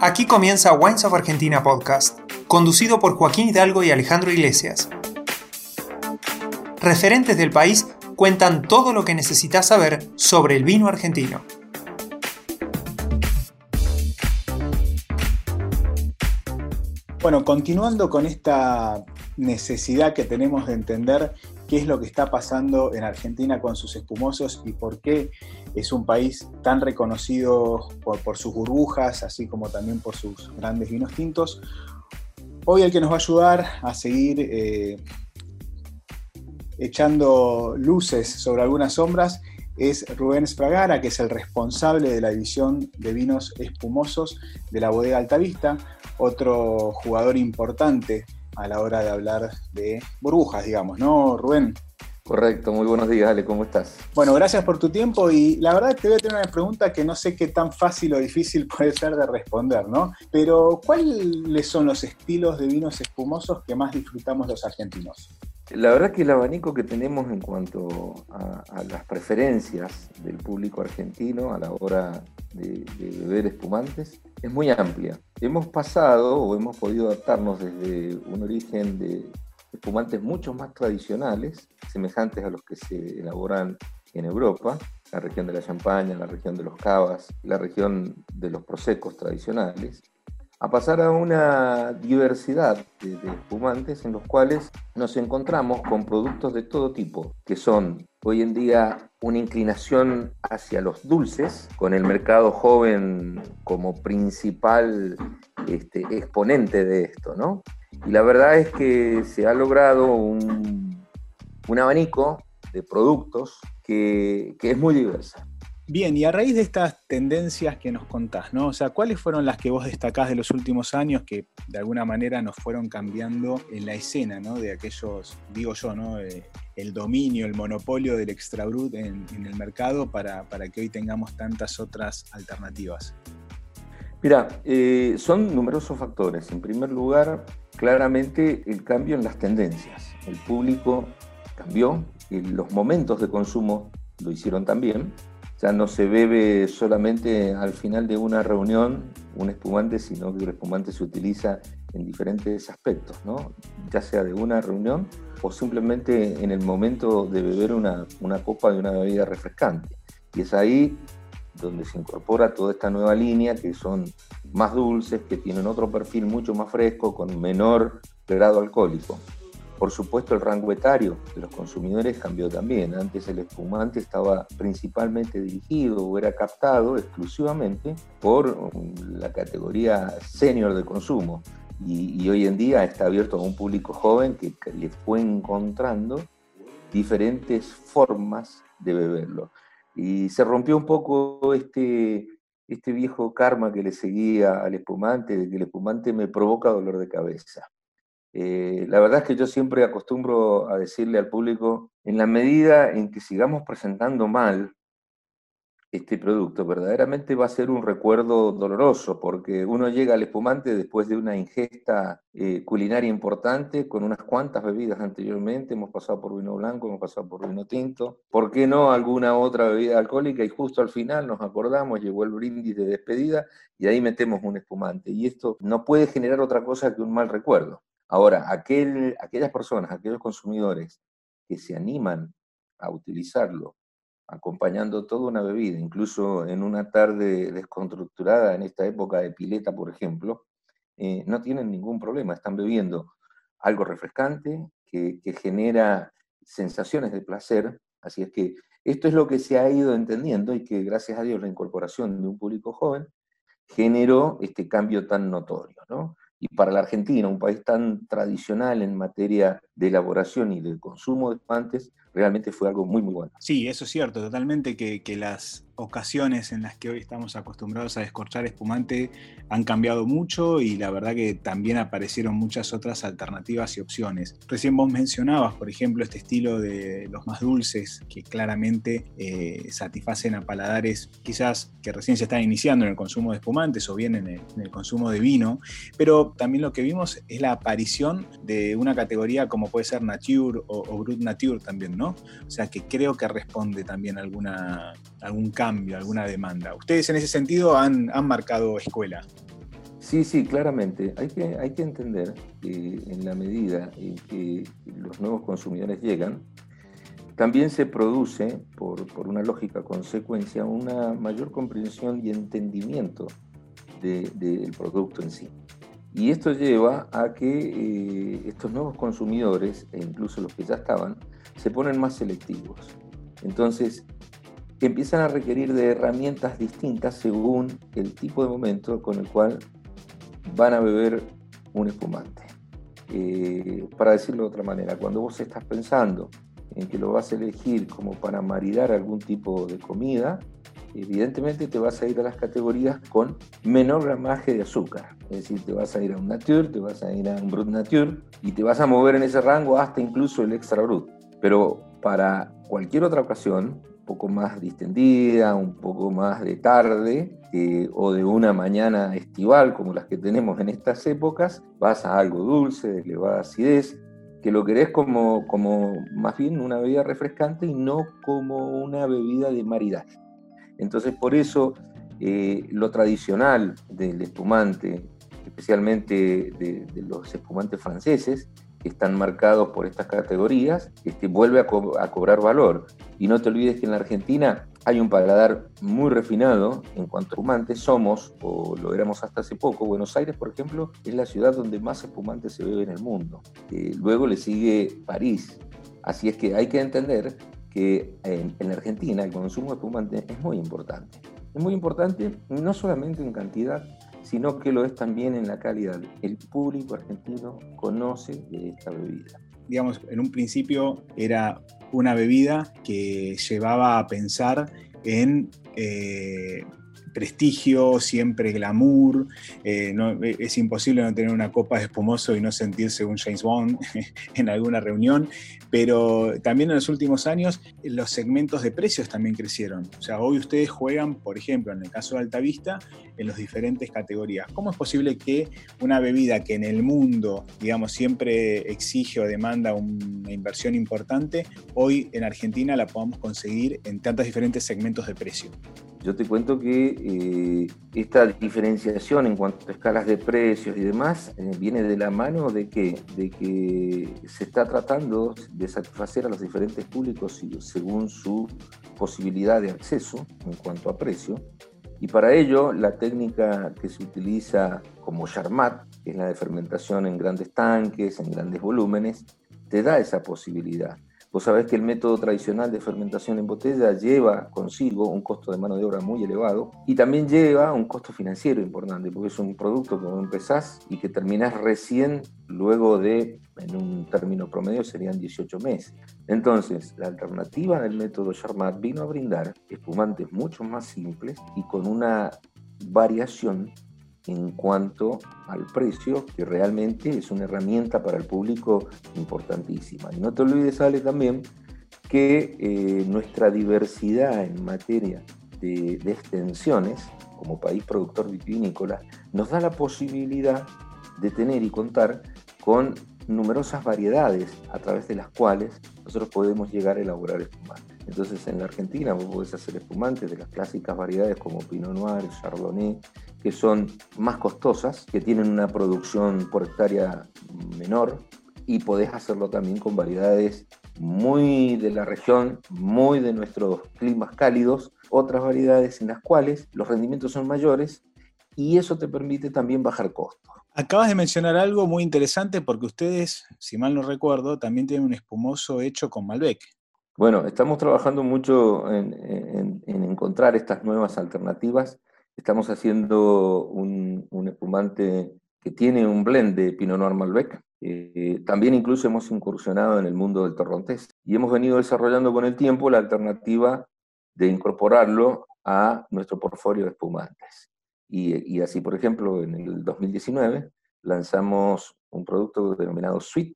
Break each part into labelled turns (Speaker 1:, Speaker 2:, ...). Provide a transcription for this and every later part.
Speaker 1: Aquí comienza Wines of Argentina Podcast, conducido por Joaquín Hidalgo y Alejandro Iglesias. Referentes del país cuentan todo lo que necesitas saber sobre el vino argentino.
Speaker 2: Bueno, continuando con esta necesidad que tenemos de entender qué es lo que está pasando en Argentina con sus espumosos y por qué es un país tan reconocido por, sus burbujas, así como también por sus grandes vinos tintos. Hoy el que nos va a ayudar a seguir eh, echando luces sobre algunas sombras es Rubén Spragara, que es el responsable de la división de vinos espumosos de la bodega Altavista, otro jugador importante a la hora de hablar de burbujas, digamos, ¿no, Rubén?
Speaker 3: Correcto, muy buenos días, Ale, ¿cómo estás?
Speaker 2: Bueno, gracias por tu tiempo y la verdad te voy a tener una pregunta que no sé qué tan fácil o difícil puede ser de responder, ¿no? Pero ¿cuáles son los estilos de vinos espumosos que más disfrutamos los argentinos?
Speaker 3: La verdad que el abanico que tenemos en cuanto a, las preferencias del público argentino a la hora de, beber espumantes es muy amplia. Hemos pasado o hemos podido adaptarnos desde un origen de espumantes mucho más tradicionales, semejantes a los que se elaboran en Europa, la región de la Champaña, la región de los Cavas, la región de los prosecos tradicionales, a pasar a una diversidad de, espumantes en los cuales nos encontramos con productos de todo tipo, que son hoy en día una inclinación hacia los dulces, con el mercado joven como principal este, exponente de esto, ¿no? Y la verdad es que se ha logrado un, abanico de productos que, que es muy diversa.
Speaker 2: Bien, y a raíz de estas tendencias que nos contás, ¿no? O sea, ¿cuáles fueron las que vos destacás de los últimos años que de alguna manera nos fueron cambiando en la escena, ¿no? De aquellos, digo yo, ¿no? Eh, el dominio, el monopolio del extra brut en, el mercado para, que hoy tengamos tantas otras alternativas.
Speaker 3: Mira, eh, son numerosos factores. En primer lugar, claramente el cambio en las tendencias. El público cambió, los momentos de consumo lo hicieron también ya no se bebe solamente al final de una reunión un espumante, sino que el espumante se utiliza en diferentes aspectos, ¿no? ya sea de una reunión o simplemente en el momento de beber una, una copa de una bebida refrescante. Y es ahí donde se incorpora toda esta nueva línea que son más dulces, que tienen otro perfil mucho más fresco, con menor grado alcohólico. Por supuesto, el rango etario de los consumidores cambió también. Antes el espumante estaba principalmente dirigido o era captado exclusivamente por la categoría senior de consumo. Y, hoy en día está abierto a un público joven que, le fue encontrando diferentes formas de beberlo. Y se rompió un poco este, este viejo karma que le seguía al espumante, de que el espumante me provoca dolor de cabeza. Eh, la verdad es que yo siempre acostumbro a decirle al público, en la medida en que sigamos presentando mal este producto, verdaderamente va a ser un recuerdo doloroso, porque uno llega al espumante después de una ingesta eh, culinaria importante, con unas cuantas bebidas anteriormente, hemos pasado por vino blanco, hemos pasado por vino tinto, ¿por qué no alguna otra bebida alcohólica? Y justo al final nos acordamos, llegó el brindis de despedida y ahí metemos un espumante. Y esto no puede generar otra cosa que un mal recuerdo. Ahora, aquellas personas, aquellos consumidores que se animan a utilizarlo acompañando toda una bebida, incluso en una tarde desconstructurada en esta época de pileta, por ejemplo, eh, no tienen ningún problema, están bebiendo algo refrescante que, que, genera sensaciones de placer, así es que esto es lo que se ha ido entendiendo y que gracias a Dios la incorporación de un público joven generó este cambio tan notorio, ¿no? Y para la Argentina, un país tan tradicional en materia de elaboración y de consumo de espantes, realmente fue algo muy, muy bueno.
Speaker 2: Sí, eso es cierto, totalmente que, que las ocasiones en las que hoy estamos acostumbrados a descorchar espumante han cambiado mucho y la verdad que también aparecieron muchas otras alternativas y opciones. Recién vos mencionabas, por ejemplo, este estilo de los más dulces que claramente eh, satisfacen a paladares quizás que recién se están iniciando en el consumo de espumantes o bien en el, consumo de vino, pero también lo que vimos es la aparición de una categoría como puede ser Nature o, Brut Nature también, ¿no? O sea que creo que responde también a alguna, algún cambio, alguna demanda. Ustedes en ese sentido han, han marcado escuela.
Speaker 3: Sí, sí, claramente. Hay que, hay que entender que en la medida en que los nuevos consumidores llegan, también se produce, por, una lógica consecuencia, una mayor comprensión y entendimiento del producto en sí. Y esto lleva a que eh, estos nuevos consumidores, e incluso los que ya estaban, se ponen más selectivos. Entonces, empiezan a requerir de herramientas distintas según el tipo de momento con el cual van a beber un espumante. Eh, para decirlo de otra manera, cuando vos estás pensando en que lo vas a elegir como para maridar algún tipo de comida, evidentemente te vas a ir a las categorías con menor gramaje de azúcar. Es decir, te vas a ir a un Nature, te vas a ir a un Brut Nature y te vas a mover en ese rango hasta incluso el Extra Brut. Pero para cualquier otra ocasión, un poco más distendida, un poco más de tarde eh, o de una mañana estival como las que tenemos en estas épocas, vas a algo dulce, de elevada acidez, que lo querés como, como más bien una bebida refrescante y no como una bebida de maridaje. Entonces, por eso eh, lo tradicional del espumante, especialmente de, los espumantes franceses, que están marcados por estas categorías, este, vuelve a, cobrar valor. Y no te olvides que en la Argentina hay un paladar muy refinado en cuanto a espumantes. Somos, o lo éramos hasta hace poco, Buenos Aires, por ejemplo, es la ciudad donde más espumantes se bebe en el mundo. Eh, luego le sigue París. Así es que hay que entender que en, en, Argentina el consumo de espumante es muy importante. Es muy importante no solamente en cantidad, sino que lo es también en la calidad. El público argentino conoce de esta bebida.
Speaker 2: Digamos, en un principio era una bebida que llevaba a pensar en eh, prestigio, siempre glamour. Eh, es imposible no tener una copa de espumoso y no sentirse un James Bond en alguna reunión. Pero también en los últimos años los segmentos de precios también crecieron. O sea, hoy ustedes juegan, por ejemplo, en el caso de Altavista, en las diferentes categorías. ¿Cómo es posible que una bebida que en el mundo, digamos, siempre exige o demanda una inversión importante, hoy en Argentina la podamos conseguir en tantos diferentes segmentos de precio?
Speaker 3: Yo te cuento que esta diferenciación en cuanto a escalas de precios y demás eh, viene de la mano de que, de que se está tratando de satisfacer a los diferentes públicos según su posibilidad de acceso en cuanto a precio. Y para ello, la técnica que se utiliza como Charmat, que es la de fermentación en grandes tanques, en grandes volúmenes, te da esa posibilidad. Vos sabés que el método tradicional de fermentación en botella lleva consigo un costo de mano de obra muy elevado y también lleva un costo financiero importante, porque es un producto que empezás y que terminás recién luego de, en un término promedio, serían 18 meses. Entonces, la alternativa del método Charmat vino a brindar espumantes mucho más simples y con una variación en cuanto al precio, que realmente es una herramienta para el público importantísima. Y no te olvides, Ale, también que eh, nuestra diversidad en materia de, extensiones, como país productor vitivinícola, nos da la posibilidad de tener y contar con numerosas variedades a través de las cuales nosotros podemos llegar a elaborar espumantes. Entonces en la Argentina vos podés hacer espumantes de las clásicas variedades como Pinot Noir, Chardonnay, que son más costosas, que tienen una producción por hectárea menor, y podés hacerlo también con variedades muy de la región, muy de nuestros climas cálidos, otras variedades en las cuales los rendimientos son mayores y eso te permite también bajar costos.
Speaker 2: Acabas de mencionar algo muy interesante porque ustedes, si mal no recuerdo, también tienen un espumoso hecho con Malbec.
Speaker 3: Bueno, estamos trabajando mucho en, encontrar estas nuevas alternativas. Estamos haciendo un, espumante que tiene un blend de Pinot Noir Malbec. Eh, también incluso hemos incursionado en el mundo del torrontés y hemos venido desarrollando con el tiempo la alternativa de incorporarlo a nuestro portfolio de espumantes. Y, así, por ejemplo, en el 2019 lanzamos un producto denominado Sweet,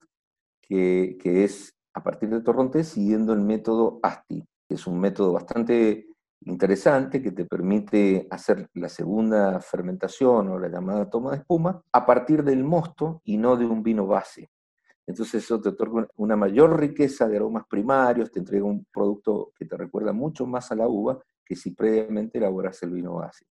Speaker 3: que es a partir de torrontés siguiendo el método ASTI, que es un método bastante interesante que te permite hacer la segunda fermentación o la llamada toma de espuma a partir del mosto y no de un vino base. Entonces eso te otorga una mayor riqueza de aromas primarios, te entrega un producto que te recuerda mucho más a la uva que si previamente elaboras el vino básico.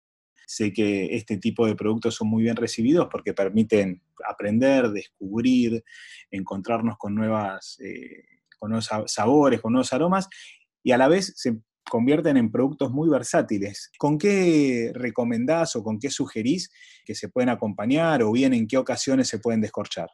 Speaker 2: Sé que este tipo de productos son muy bien recibidos porque permiten aprender, descubrir, encontrarnos con, nuevas, eh, con nuevos sabores, con nuevos aromas y a la vez se convierten en productos muy versátiles. ¿Con qué recomendás o con qué sugerís que se pueden acompañar o bien en qué ocasiones se pueden descorchar?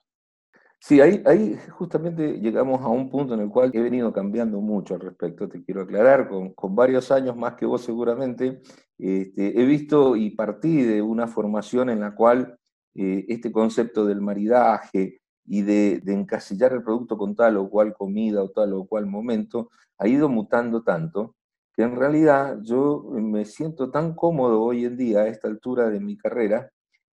Speaker 3: Sí, ahí, ahí justamente llegamos a un punto en el cual he venido cambiando mucho al respecto, te quiero aclarar, con, con varios años más que vos seguramente, este, he visto y partí de una formación en la cual eh, este concepto del maridaje y de, encasillar el producto con tal o cual comida o tal o cual momento ha ido mutando tanto que en realidad yo me siento tan cómodo hoy en día a esta altura de mi carrera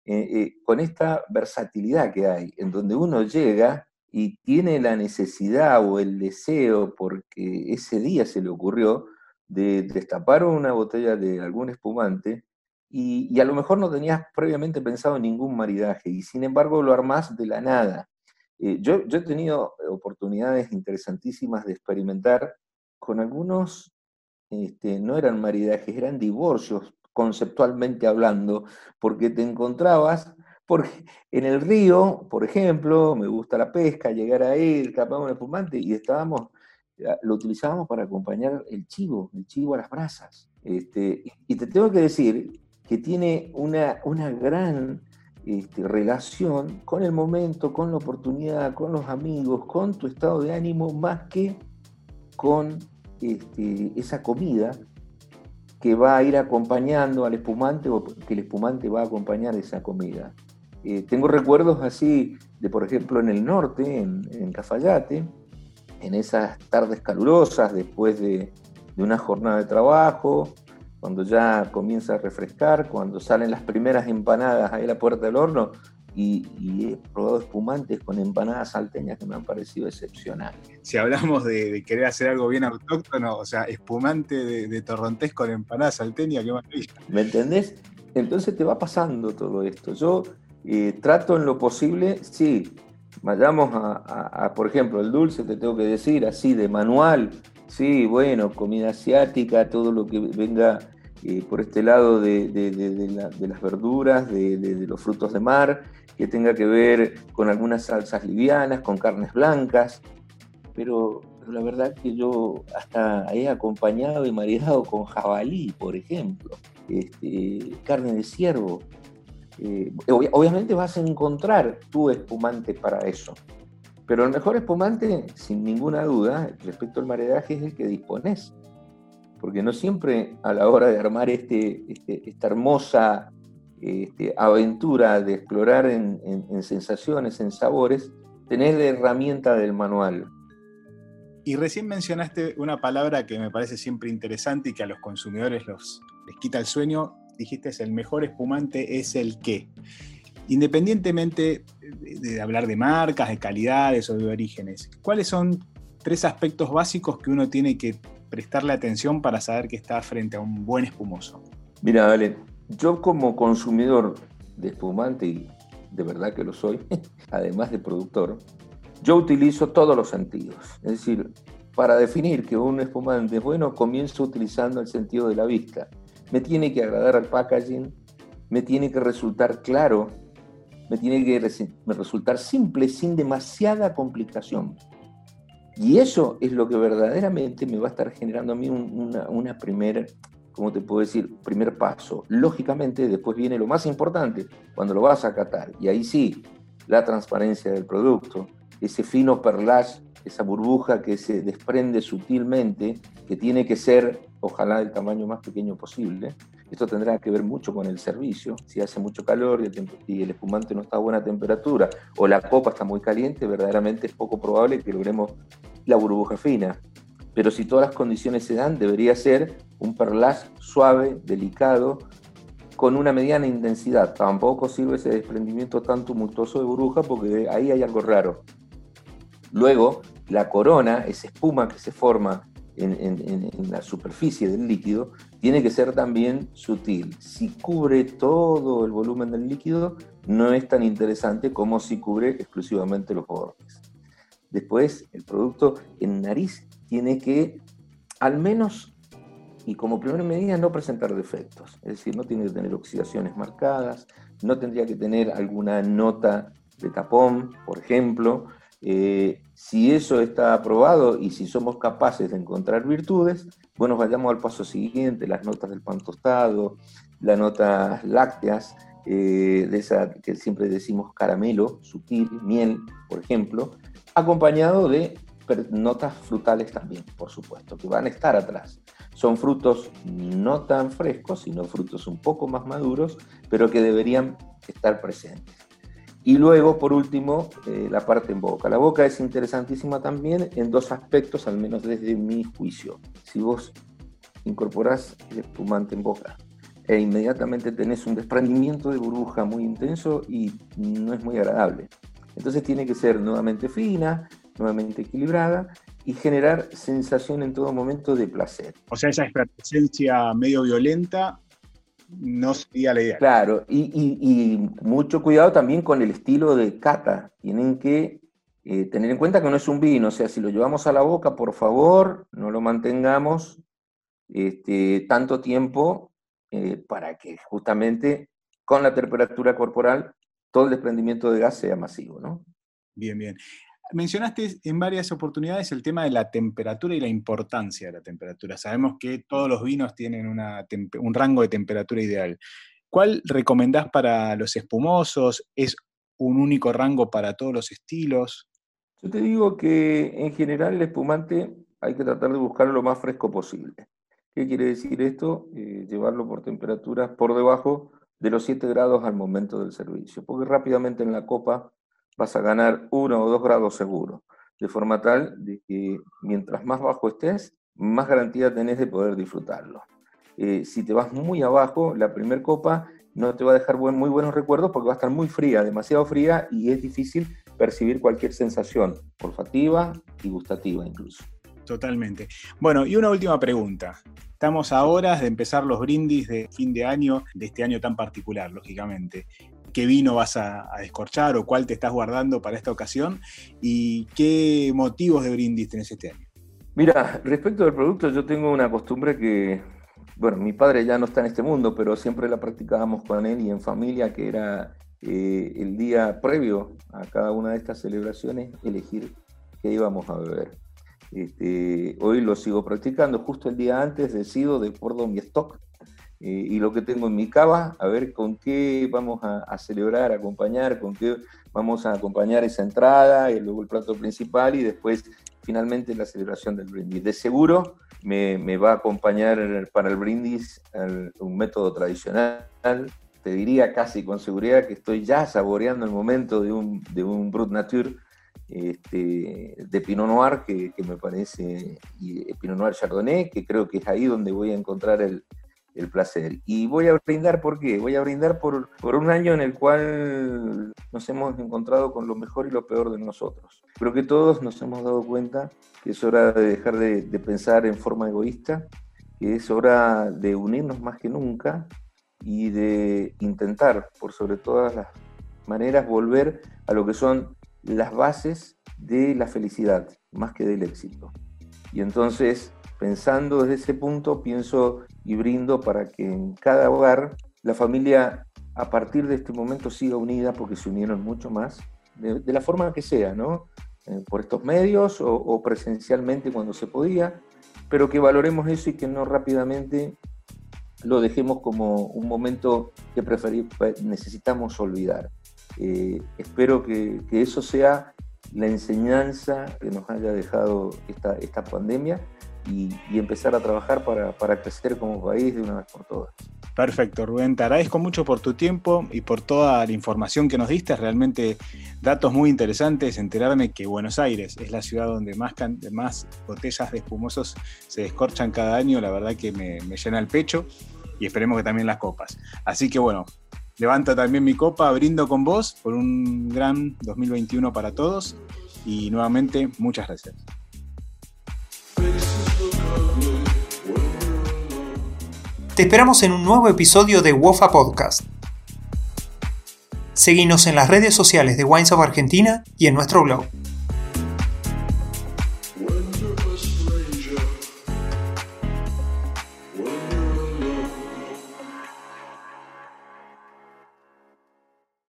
Speaker 3: eh, eh, con esta versatilidad que hay, en donde uno llega y tiene la necesidad o el deseo, porque ese día se le ocurrió, de destapar una botella de algún espumante y, a lo mejor no tenías previamente pensado ningún maridaje y sin embargo lo armás de la nada. Eh, yo, he tenido oportunidades interesantísimas de experimentar con algunos, este, no eran maridajes, eran divorcios conceptualmente hablando, porque te encontrabas, porque en el río, por ejemplo, me gusta la pesca, llegar ahí, escapamos un espumante y estábamos, lo utilizábamos para acompañar el chivo, el chivo a las brasas. Este, y te tengo que decir que tiene una, una gran este, relación con el momento, con la oportunidad, con los amigos, con tu estado de ánimo, más que con este, esa comida que va a ir acompañando al espumante o que el espumante va a acompañar esa comida. Eh, tengo recuerdos así de, por ejemplo, en el norte, en, Cafayate, en esas tardes calurosas después de, una jornada de trabajo, cuando ya comienza a refrescar, cuando salen las primeras empanadas ahí a la puerta del horno, y, he probado espumantes con empanadas salteñas que me han parecido excepcionales.
Speaker 2: Si hablamos de, querer hacer algo bien autóctono, o sea, espumante de, torrontés con empanadas salteñas, qué maravilla.
Speaker 3: ¿Me entendés? Entonces te va pasando todo esto. Yo eh, trato en lo posible, sí, vayamos a, por ejemplo, el dulce, te tengo que decir, así de manual, sí, bueno, comida asiática, todo lo que venga eh, por este lado de, las verduras, de, los frutos de mar, que tenga que ver con algunas salsas livianas, con carnes blancas, pero, la verdad que yo hasta he acompañado y maridado con jabalí, por ejemplo, este, carne de ciervo. Eh, obviamente vas a encontrar tu espumante para eso, pero el mejor espumante, sin ninguna duda, respecto al maridaje, es el que dispones porque no siempre a la hora de armar este, este esta hermosa este, aventura de explorar en, sensaciones, en sabores, tenés la herramienta del manual.
Speaker 2: Y recién mencionaste una palabra que me parece siempre interesante y que a los consumidores los, les quita el sueño. Dijiste, es el mejor espumante es el que. Independientemente de hablar de marcas, de calidades o de orígenes, ¿cuáles son tres aspectos básicos que uno tiene que prestarle atención para saber que está frente a un buen espumoso?
Speaker 3: Mira, Ale, yo como consumidor de espumante, y de verdad que lo soy, además de productor, yo utilizo todos los sentidos. Es decir, para definir que un espumante es bueno, comienzo utilizando el sentido de la vista. Me tiene que agradar el packaging, me tiene que resultar claro, me tiene que resultar simple, sin demasiada complicación. Y eso es lo que verdaderamente me va a estar generando a mí una, una primera, ¿cómo te puedo decir? Primer paso. Lógicamente, después viene lo más importante, cuando lo vas a catar. Y ahí sí, la transparencia del producto, ese fino perlage, esa burbuja que se desprende sutilmente, que tiene que ser, ojalá, del tamaño más pequeño posible. Esto tendrá que ver mucho con el servicio. Si hace mucho calor y el, y espumante no está a buena temperatura o la copa está muy caliente, verdaderamente es poco probable que logremos la burbuja fina. Pero si todas las condiciones se dan, debería ser un perlage suave, delicado, con una mediana intensidad. Tampoco sirve ese desprendimiento tan tumultuoso de burbuja porque ahí hay algo raro. Luego, la corona, esa espuma que se forma en, la superficie del líquido, tiene que ser también sutil. Si cubre todo el volumen del líquido, no es tan interesante como si cubre exclusivamente los bordes. Después, el producto en nariz tiene que, al menos, y como primera medida, no presentar defectos. Es decir, no tiene que tener oxidaciones marcadas, no tendría que tener alguna nota de tapón, por ejemplo. Eh, si eso está aprobado y si somos capaces de encontrar virtudes, bueno, vayamos al paso siguiente, las notas del pan tostado, las notas lácteas, eh, de esa que siempre decimos caramelo, sutil, miel, por ejemplo, acompañado de notas frutales también, por supuesto, que van a estar atrás. Son frutos no tan frescos, sino frutos un poco más maduros, pero que deberían estar presentes. Y luego, por último, eh, la parte en boca. La boca es interesantísima también en dos aspectos, al menos desde mi juicio. Si vos incorporás el espumante en boca e inmediatamente tenés un desprendimiento de burbuja muy intenso y no es muy agradable. Entonces tiene que ser nuevamente fina, nuevamente equilibrada y generar sensación en todo momento de placer.
Speaker 2: O sea, esa presencia medio violenta no sería la idea.
Speaker 3: Claro, y, mucho cuidado también con el estilo de cata. Tienen que eh, tener en cuenta que no es un vino, o sea, si lo llevamos a la boca, por favor, no lo mantengamos este, tanto tiempo eh, para que justamente con la temperatura corporal todo el desprendimiento de gas sea masivo, ¿no?
Speaker 2: Bien, bien. Mencionaste en varias oportunidades el tema de la temperatura y la importancia de la temperatura. Sabemos que todos los vinos tienen un rango de temperatura ideal. ¿Cuál recomendás para los espumosos? ¿Es un único rango para todos los estilos?
Speaker 3: Yo te digo que en general el espumante hay que tratar de buscarlo lo más fresco posible. ¿Qué quiere decir esto? Eh, llevarlo por temperaturas por debajo de los 7 grados al momento del servicio, porque rápidamente en la copa vas a ganar uno o dos grados seguro, de forma tal de que mientras más bajo estés, más garantía tenés de poder disfrutarlo. Eh, si te vas muy abajo, la primera copa no te va a dejar muy buenos recuerdos porque va a estar muy fría, demasiado fría y es difícil percibir cualquier sensación olfativa y gustativa incluso.
Speaker 2: Totalmente. Bueno, y una última pregunta. Estamos a horas de empezar los brindis de fin de año, de este año tan particular, lógicamente qué vino vas a, descorchar o cuál te estás guardando para esta ocasión y qué motivos de brindis tenés este año.
Speaker 3: Mira, respecto del producto, yo tengo una costumbre que, bueno, mi padre ya no está en este mundo, pero siempre la practicábamos con él y en familia, que era eh, el día previo a cada una de estas celebraciones, elegir qué íbamos a beber. Este, hoy lo sigo practicando, justo el día antes decido de acuerdo a mi stock eh, y lo que tengo en mi cava, a ver con qué vamos a, celebrar, acompañar, con qué vamos a acompañar esa entrada, y luego el plato principal y después finalmente la celebración del brindis. De seguro me, me va a acompañar para el brindis un método tradicional. Te diría casi con seguridad que estoy ya saboreando el momento de un, de un Brut Nature este, de Pinot Noir que, que, me parece, y Pinot Noir Chardonnay, que creo que es ahí donde voy a encontrar el, el placer. Y voy a brindar, ¿por qué? Voy a brindar por, por un año en el cual nos hemos encontrado con lo mejor y lo peor de nosotros. Creo que todos nos hemos dado cuenta que es hora de dejar de, de pensar en forma egoísta, que es hora de unirnos más que nunca y de intentar, por sobre todas las maneras, volver a lo que son las bases de la felicidad, más que del éxito. Y entonces Pensando desde ese punto, pienso y brindo para que en cada hogar la familia a partir de este momento siga unida porque se unieron mucho más, de, la forma que sea, ¿no? Eh, por estos medios o, presencialmente cuando se podía, pero que valoremos eso y que no rápidamente lo dejemos como un momento que necesitamos olvidar. Eh, espero que, que, eso sea la enseñanza que nos haya dejado esta, esta pandemia y, empezar a trabajar para, crecer como país de una vez por todas.
Speaker 2: Perfecto, Rubén, te agradezco mucho por tu tiempo y por toda la información que nos diste, realmente datos muy interesantes, enterarme que Buenos Aires es la ciudad donde más, más botellas de espumosos se descorchan cada año, la verdad que me, me llena el pecho y esperemos que también las copas. Así que bueno, levanto también mi copa, brindo con vos por un gran 2021 para todos y nuevamente muchas gracias.
Speaker 1: Te esperamos en un nuevo episodio de WOFA Podcast. Seguinos en las redes sociales de Wines of Argentina y en nuestro blog.